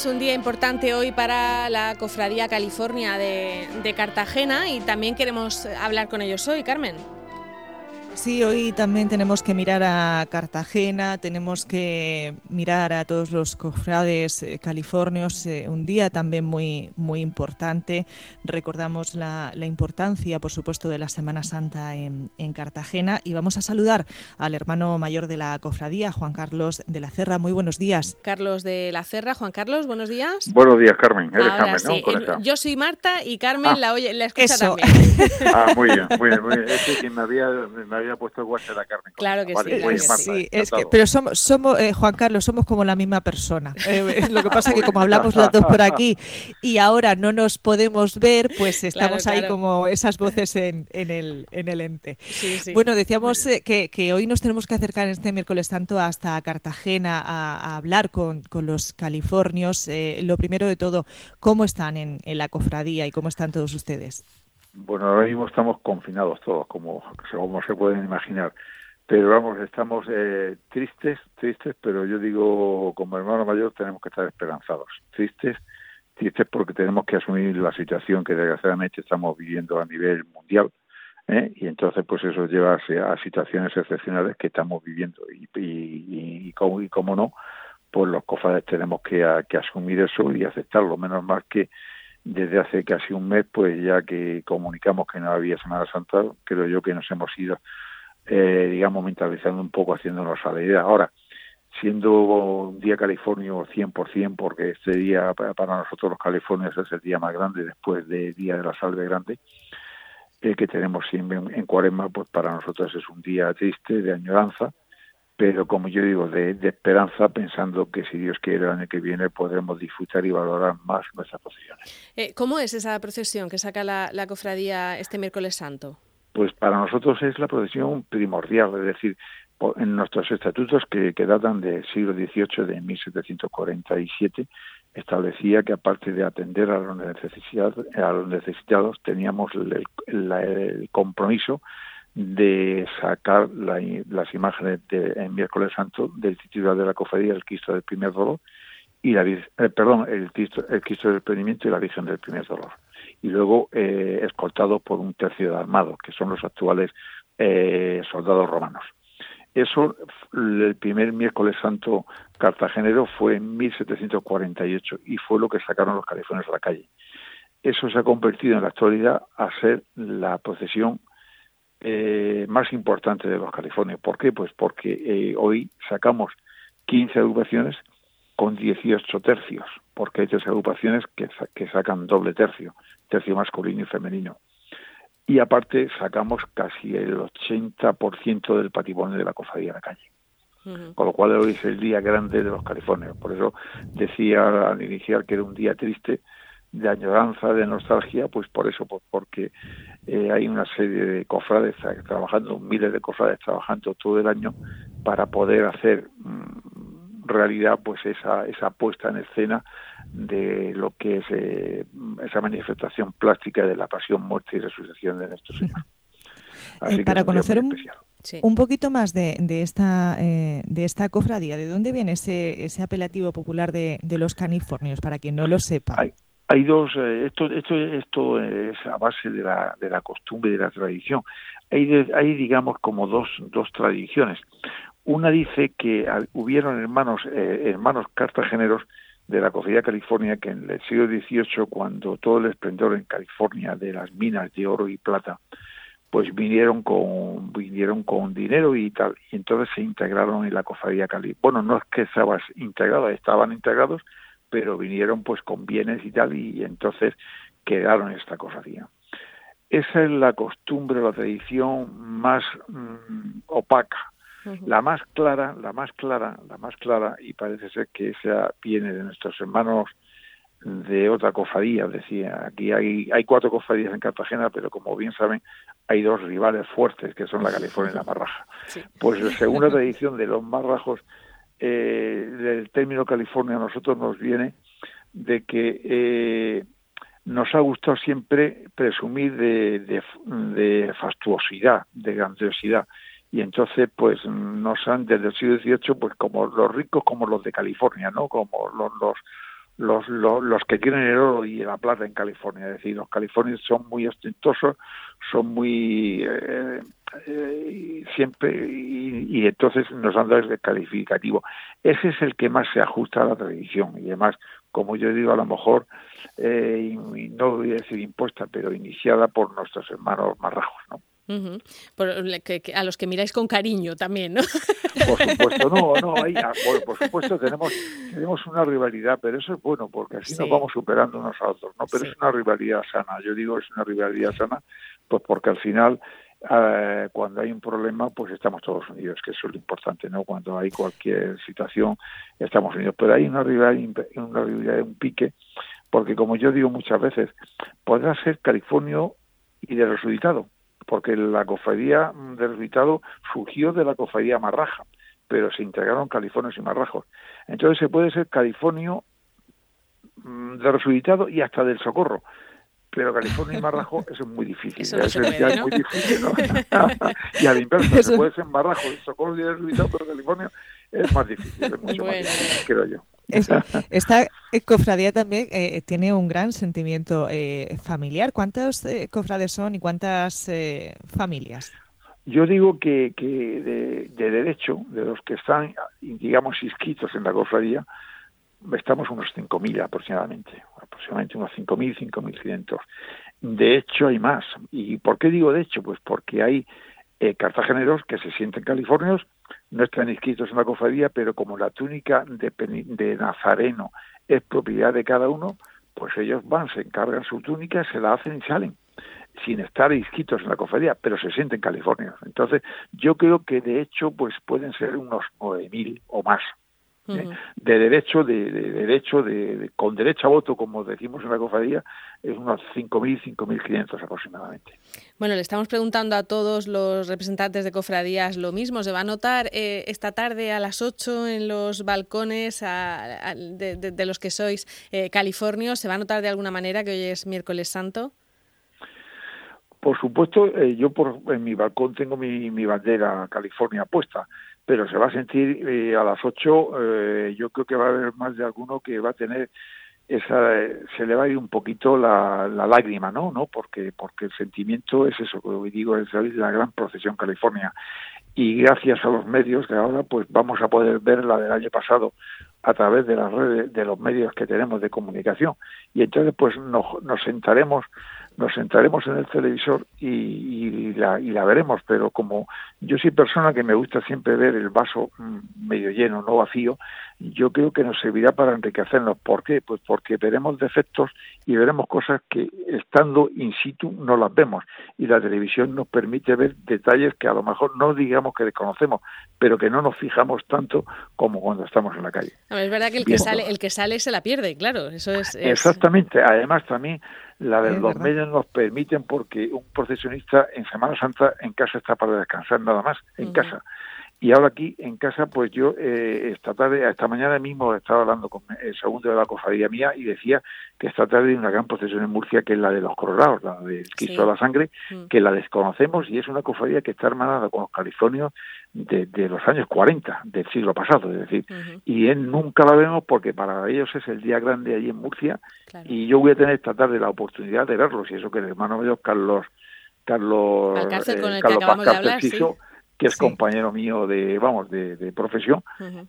Es un día importante hoy para la Cofradía California de, de Cartagena y también queremos hablar con ellos hoy, Carmen. Sí, hoy también tenemos que mirar a Cartagena, tenemos que mirar a todos los cofrades eh, californios, eh, un día también muy, muy importante. Recordamos la, importancia, por supuesto, de la Semana Santa en, Cartagena y vamos a saludar al hermano mayor de la cofradía, Juan Carlos de la Cerra. Muy buenos días. Carlos de la Cerra, Juan Carlos, buenos días. Buenos días, Carmen. Eres Carmen, ¿no? Yo soy Marta y Carmen ah. la, oye, la escucha también. Ah, muy bien, muy bien. Muy bien. Es que me había, me había puesto el la carne. Claro que sí. es que, pero somos, somos eh, Juan Carlos, somos como la misma persona. Eh, lo que pasa es que como hablamos los dos por aquí y ahora no nos podemos ver, pues estamos ahí como esas voces en, en, el, en el ente. Bueno, decíamos eh, que, que, hoy nos tenemos que acercar en este miércoles tanto hasta Cartagena a, hablar con, con, los californios. lo primero de todo, ¿cómo están en, en la cofradía y cómo están todos ustedes? Bueno, ahora mismo estamos confinados todos, como, como se pueden imaginar. Pero vamos, estamos eh, tristes, tristes, pero yo digo, como hermano mayor tenemos que estar esperanzados. Tristes, tristes porque tenemos que asumir la situación que desgraciadamente estamos viviendo a nivel mundial. ¿eh? Y entonces, pues eso lleva a situaciones excepcionales que estamos viviendo. Y, y, y, como, y como no, pues los cofrades tenemos que, que asumir eso y aceptarlo. Menos mal que desde hace casi un mes, pues ya que comunicamos que no había Semana Santa, creo yo que nos hemos ido, eh, digamos, mentalizando un poco, haciéndonos a la idea. Ahora, siendo un día californio 100%, porque este día para nosotros los californios es el día más grande después del Día de la Salve Grande, que tenemos en, en Cuaresma, pues para nosotros es un día triste, de añoranza, pero como yo digo, de, esperanza, pensando que si Dios quiere el año que viene podremos disfrutar y valorar más nuestras procesiones. Eh, ¿Cómo es esa procesión que saca la, cofradía este miércoles santo? Pues para nosotros es la procesión primordial, es decir, en nuestros estatutos que, datan del siglo XVIII, de 1747, establecía que aparte de atender a los necesitados, a los necesitados teníamos el compromiso de sacar las imágenes de, miércoles santo del titular de la cofradía, el Cristo del primer dolor, y la eh, perdón, el Cristo, el Cristo del Prendimiento y la Virgen del primer dolor. Y luego eh, escoltado por un tercio de armados, que son los actuales eh, soldados romanos. Eso, el primer miércoles santo cartagenero fue en 1748 y fue lo que sacaron los califones a la calle. Eso se ha convertido en la actualidad a ser la procesión eh, más importante de los California. ¿Por qué? Pues porque eh, hoy sacamos 15 agrupaciones con 18 tercios, porque hay tres agrupaciones que, que sacan doble tercio, tercio masculino y femenino. Y aparte sacamos casi el 80% del patrimonio de la cofradía de la calle. Con lo cual hoy es el día grande de los californios. Por eso decía al iniciar que era un día triste, de añoranza, de nostalgia, pues por eso, pues porque eh, hay una serie de cofrades trabajando, miles de cofrades trabajando todo el año para poder hacer mm, realidad pues esa, esa puesta en escena de lo que es eh, esa manifestación plástica de la pasión, muerte y resurrección de nuestro Señor. Eh, para conocer un, un, poquito más de, de esta de esta cofradía, ¿de dónde viene ese, ese apelativo popular de, de los canifornios, para quien no lo sepa? hay dos, eh, esto, esto, esto es a base de la, de la costumbre y de la tradición. Hay, hay digamos, como dos, dos tradiciones. Una dice que hubieron hermanos, eh, hermanos cartageneros de la cofradía California que en el siglo XVIII, cuando todo el esplendor en California de las minas de oro y plata, pues vinieron con vinieron con dinero y tal, y entonces se integraron en la cofradía Cali. Bueno, no es que estaban integrados, estaban integrados, pero vinieron pues con bienes y tal y entonces quedaron esta cofradía. Esa es la costumbre, la tradición más mm, opaca. La más clara, la más clara, la más clara, y parece ser que esa viene de nuestros hermanos de otra cofradía, decía, aquí hay, hay cuatro cofradías en Cartagena, pero como bien saben, hay dos rivales fuertes, que son la California y la Marraja. Pues según la tradición de los marrajos, eh, del término California a nosotros nos viene de que eh, nos ha gustado siempre presumir de, de, fastuosidad, de grandiosidad. y entonces pues nos han desde el siglo XVIII pues como los ricos como los de California, ¿no? Como los, los los, los, que tienen el oro y la plata en California. Es decir, los californios son muy ostentosos, son muy eh, eh, siempre y, entonces nos han dado el calificativo. Ese es el que más se ajusta a la tradición y además, como yo digo, a lo mejor eh, no voy a decir impuesta, pero iniciada por nuestros hermanos marrajos, ¿no? A los que miráis con cariño también, ¿no? Por supuesto, no, no, ah, por, supuesto tenemos, tenemos una rivalidad, pero eso es bueno porque así nos vamos superando unos a otros, ¿no? Pero es una rivalidad sana, yo digo es una rivalidad sana, pues porque al final eh, cuando hay un problema, pues estamos todos unidos, que eso es lo importante, ¿no? Cuando hay cualquier situación, estamos unidos. Pero hay una rivalidad, una rivalidad, un pique, porque como yo digo muchas veces, podrá ser California y de resultado porque la cofradía del Ritado surgió de la cofradía marraja, pero se integraron californios y marrajos. Entonces se puede ser californio mm, del resucitado y hasta del socorro. Pero California y Marrajo eso es muy difícil. Eso es muy difícil y al inverso, se puede ser Marrajo y Socorro y el resucitado, pero California es más difícil, es mucho más difícil, creo yo. esta cofradía también eh, tiene un gran sentimiento eh, familiar. ¿Cuántos eh, cofrades son y cuántas familias? Yo digo que, de, derecho, de los que están, digamos, inscritos en la cofradía, estamos unos 5.000 aproximadamente, aproximadamente unos 5.000, 5.500. De hecho, hay más. ¿Y por qué digo de hecho? Pues porque hay cartageneros que se sienten californios no están inscritos en la cofradía, pero como la túnica de, Nazareno es propiedad de cada uno, pues ellos van, se encargan su túnica, se la hacen y salen sin estar inscritos en la cofradía, pero se sienten californios. Entonces, yo creo que de hecho, pues pueden ser unos 9.000 o más ¿eh? de derecho, de, derecho, de, con derecho a voto, como decimos en la cofradía, es unos 5.000, 5.500 aproximadamente. Bueno, le estamos preguntando a todos los representantes de cofradías lo mismo. ¿Se va a notar eh, esta tarde a las 8 en los balcones de, los que sois eh, californios? ¿Se va a notar de alguna manera que hoy es miércoles santo? Por supuesto, eh, yo por, en mi balcón tengo mi, mi bandera California puesta pero se va a sentir eh, a las 8, eh, yo creo que va a haber más de alguno que va a tener esa, se le va a ir un poquito la, lágrima, ¿no? ¿no? Porque, porque el sentimiento es eso, como digo, es la gran procesión California. Y gracias a los medios de ahora, pues vamos a poder ver la del año pasado a través de las redes, de los medios que tenemos de comunicación. Y entonces, pues nos, nos sentaremos nos sentaremos en el televisor y, la, y la veremos, pero como yo soy persona que me gusta siempre ver el vaso mm, medio lleno, no vacío, yo creo que nos servirá para enriquecernos. ¿Por qué? Pues porque veremos defectos y veremos cosas que estando in situ no las vemos y la televisión nos permite ver detalles que a lo mejor no digamos que desconocemos, pero que no nos fijamos tanto como cuando estamos en la calle. es verdad que el que sale el que sale se la pierde, claro, eso es... Exactamente, además también la de los medios nos permiten porque un procesionista en Semana Santa en casa está para descansar nada más, en casa. Y ahora aquí en casa, pues yo eh, esta tarde, esta mañana mismo estaba hablando con el segundo de la cofradía mía y decía que esta tarde hay una gran procesión en Murcia que es la de los colorados, la del Cristo de la Sangre, mm. que la desconocemos y es una cofradía que está hermanada con los californios de, los años 40 del siglo pasado, es decir, y él nunca la vemos porque para ellos es el día grande allí en Murcia y yo voy a tener esta tarde la oportunidad de verlos y eso que el hermano mío Carlos Carlos, Alcácer, con el que acabamos de hablar, sí que es compañero mío de, vamos, de, profesión,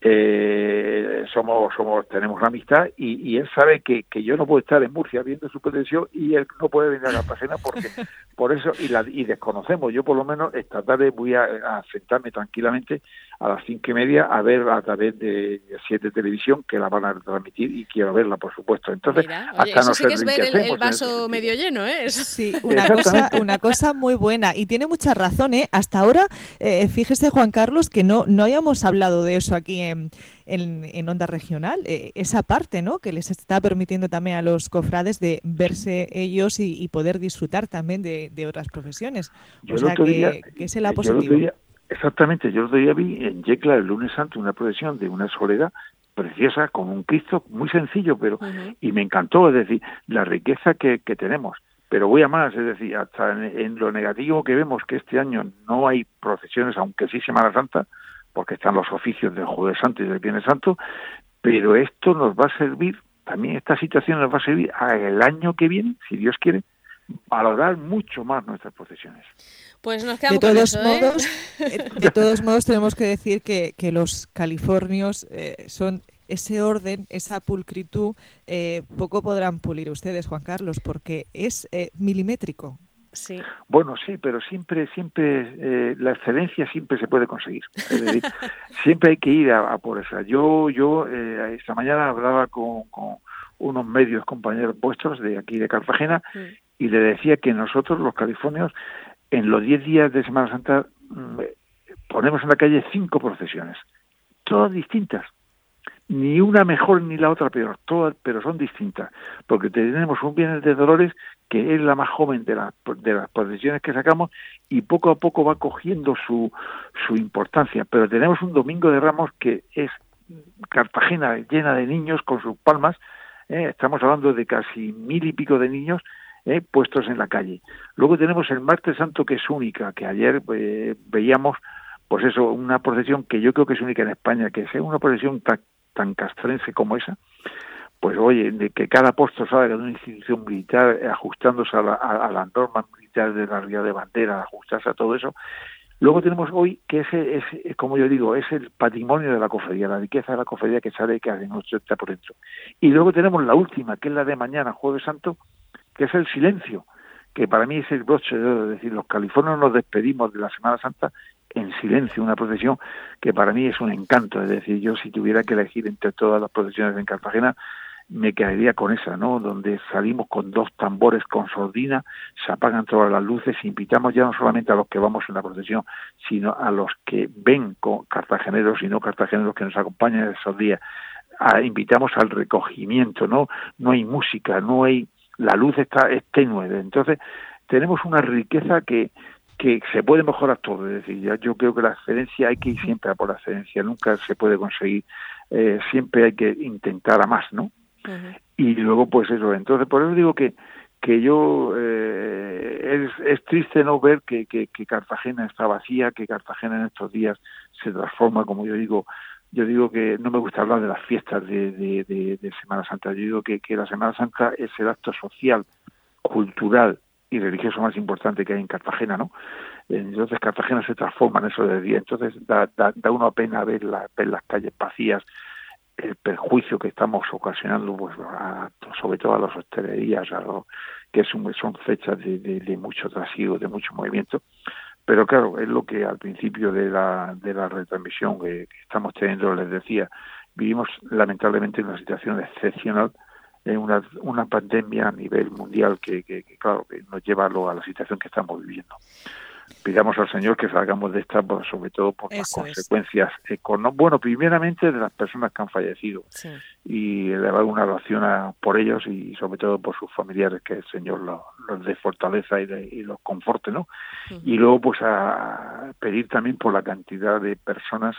eh, somos, somos, tenemos una amistad y, él sabe que, que, yo no puedo estar en Murcia viendo su pretensión y él no puede venir a Cartagena porque, por eso, y, la, y desconocemos, yo por lo menos esta tarde voy a, a sentarme tranquilamente a las cinco y media a ver a través de siete televisión que la van a transmitir y quiero verla por supuesto entonces hasta eso sí que es ver el, vaso medio lleno ¿eh? sí una cosa una cosa muy buena y tiene mucha razón ¿eh? hasta ahora eh, fíjese Juan Carlos que no no hayamos hablado de eso aquí en en, onda regional, eh, esa parte ¿no? que les está permitiendo también a los cofrades de verse ellos y, poder disfrutar también de, otras profesiones. o sea, que, es el positivo. Exactamente, yo otro día vi en Yecla el lunes santo una procesión de una soledad preciosa con un Cristo muy sencillo, pero y me encantó, es decir, la riqueza que, que tenemos. pero voy a más, es decir, hasta en, lo negativo que vemos que este año no hay procesiones, aunque sí Semana Santa, porque están los oficios del Jueves Santo y del Viernes Santo, pero esto nos va a servir, también esta situación nos va a servir el año que viene, si Dios quiere, valorar mucho más nuestras procesiones. Pues nos de todos ¿eh? modos, eh, de todos modos tenemos que decir que, que los californios eh, son ese orden, esa pulcritud, eh, poco podrán pulir ustedes, Juan Carlos, porque es eh, milimétrico. Sí. Bueno, sí, pero siempre, siempre, eh, la excelencia siempre se puede conseguir. siempre hay que ir a, por esa. Yo, yo esta mañana hablaba con, unos medios compañeros puestos de aquí de Cartagena mm. Y le decía que nosotros, los californios, en los 10 días de Semana Santa mm, ponemos en la calle cinco procesiones, todas distintas ni una mejor ni la otra peor, todas, pero son distintas, porque tenemos un Viernes de Dolores que es la más joven de, las de las procesiones que sacamos y poco a poco va cogiendo su, su importancia, pero tenemos un Domingo de Ramos que es Cartagena llena de niños con sus palmas, ¿eh? estamos hablando de casi mil y pico de niños ¿eh? puestos en la calle. Luego tenemos el Martes Santo que es única, que ayer eh, veíamos pues eso, una procesión que yo creo que es única en España, que es una procesión tan castrense como esa, pues oye, de que cada puesto salga de una institución militar ajustándose a, las normas militares de la realidad de bandera, ajustarse a todo eso. Luego tenemos hoy que ese es, como yo digo, es el patrimonio de la cofradía, la riqueza de la cofradía que sale que nuestro está por dentro. Y luego tenemos la última, que es la de mañana, Jueves Santo, que es el silencio, que para mí es el broche de oro, es decir, los californios nos despedimos de la Semana Santa en silencio, una procesión que para mí es un encanto, es decir, yo si tuviera que elegir entre todas las procesiones en Cartagena, me quedaría con esa, ¿no? Donde salimos con dos tambores con sordina, se apagan todas las luces, invitamos ya no solamente a los que vamos en la procesión, sino a los que ven con cartageneros y no cartageneros que nos acompañan esos días. invitamos al recogimiento, ¿no? No hay música, no hay, la luz está es tenue, entonces tenemos una riqueza que que se puede mejorar todo, es decir, yo creo que la excelencia hay que ir siempre a por la excelencia, nunca se puede conseguir, eh, siempre hay que intentar a más, ¿no? Y luego, pues eso, entonces por eso digo que que yo eh, es, es triste no ver que, que, Cartagena está vacía, que Cartagena en estos días se transforma, como yo digo, yo digo que no me gusta hablar de las fiestas de, de, de Semana Santa, yo digo que, la Semana Santa es el acto social, cultural, y religioso más importante que hay en Cartagena, ¿no? Entonces Cartagena se transforma en eso de día. Entonces da, da, da una pena ver, la, ver las calles vacías, el perjuicio que estamos ocasionando, pues, sobre todo a las hostelerías, a lo, que son, fechas de, de, mucho trasiego, de mucho movimiento. Pero claro, es lo que al principio de la, de la retransmisión que estamos teniendo les decía, vivimos lamentablemente en una situación excepcional una, una pandemia a nivel mundial que, que, claro, que nos lleva a la situación que estamos viviendo. Pidamos al Señor que salgamos de esta, pues, sobre todo por las consecuencias económicas. Bueno, primeramente de las personas que han fallecido y elevar una oración por ellos y sobre todo por sus familiares, que el Señor los, dé fortaleza y, los conforte, ¿no? Y luego, pues, a pedir también por la cantidad de personas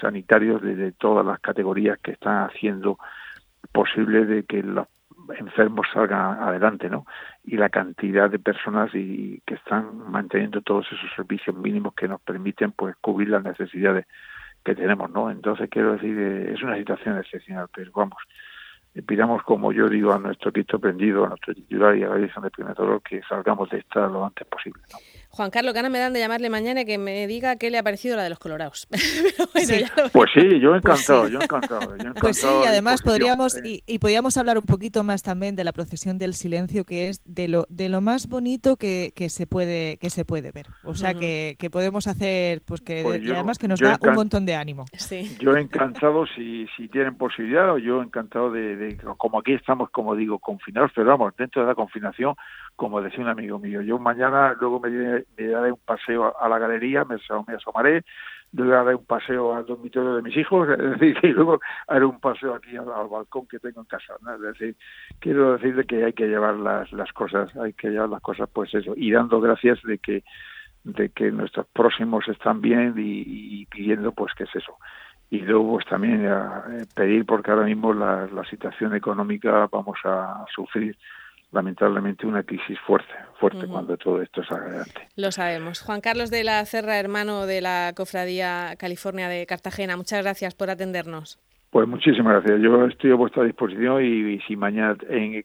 sanitarios de, de todas las categorías que están haciendo posible de que los enfermos salgan adelante, ¿no? Y la cantidad de personas y que están manteniendo todos esos servicios mínimos que nos permiten, pues, cubrir las necesidades que tenemos, ¿no? Entonces, quiero decir, eh, es una situación excepcional, pero vamos, pidamos, como yo digo, a nuestro Cristo prendido, a nuestro titular y a la dirección de primer que salgamos de esta lo antes posible, ¿no? Juan Carlos, ganas me dan de llamarle mañana y que me diga qué le ha parecido la de los colorados. pues sí, yo encantado, pues yo encantado, Pues sí, y además podríamos, y, y, podríamos hablar un poquito más también de la procesión del silencio, que es de lo, de lo más bonito que, que se puede, que se puede ver. O sea que, que, podemos hacer, pues que pues y además que nos da un montón de ánimo. Sí. Yo encantado si, si tienen posibilidad, o yo encantado de, como aquí estamos, como digo, confinados, pero vamos, dentro de la confinación, como decía un amigo mío, yo mañana luego me me daré un paseo a la galería, me, asomaré, luego daré un paseo al dormitorio de mis hijos, es decir, y luego haré un paseo aquí al, balcón que tengo en casa. Es decir, quiero decirle que hay que llevar las, las cosas, hay que llevar las cosas, pues eso, y dando gracias de que de que nuestros próximos están bien y, pidiendo pues que es eso y luego pues también eh, pedir porque ahora mismo la situación económica vamos a sufrir lamentablemente una crisis fuerte, fuerte cuando todo esto salga adelante. Lo sabemos. Juan Carlos de la Cerra, hermano de la Cofradía California de Cartagena, muchas gracias por atendernos. Pues muchísimas gracias. Yo estoy a vuestra disposición y, si mañana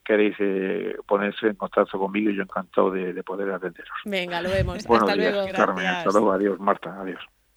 queréis eh, ponerse en contacto conmigo, yo encantado de, poder atenderos. Venga, lo vemos. hasta luego. hasta luego. Adiós, Marta. Adiós.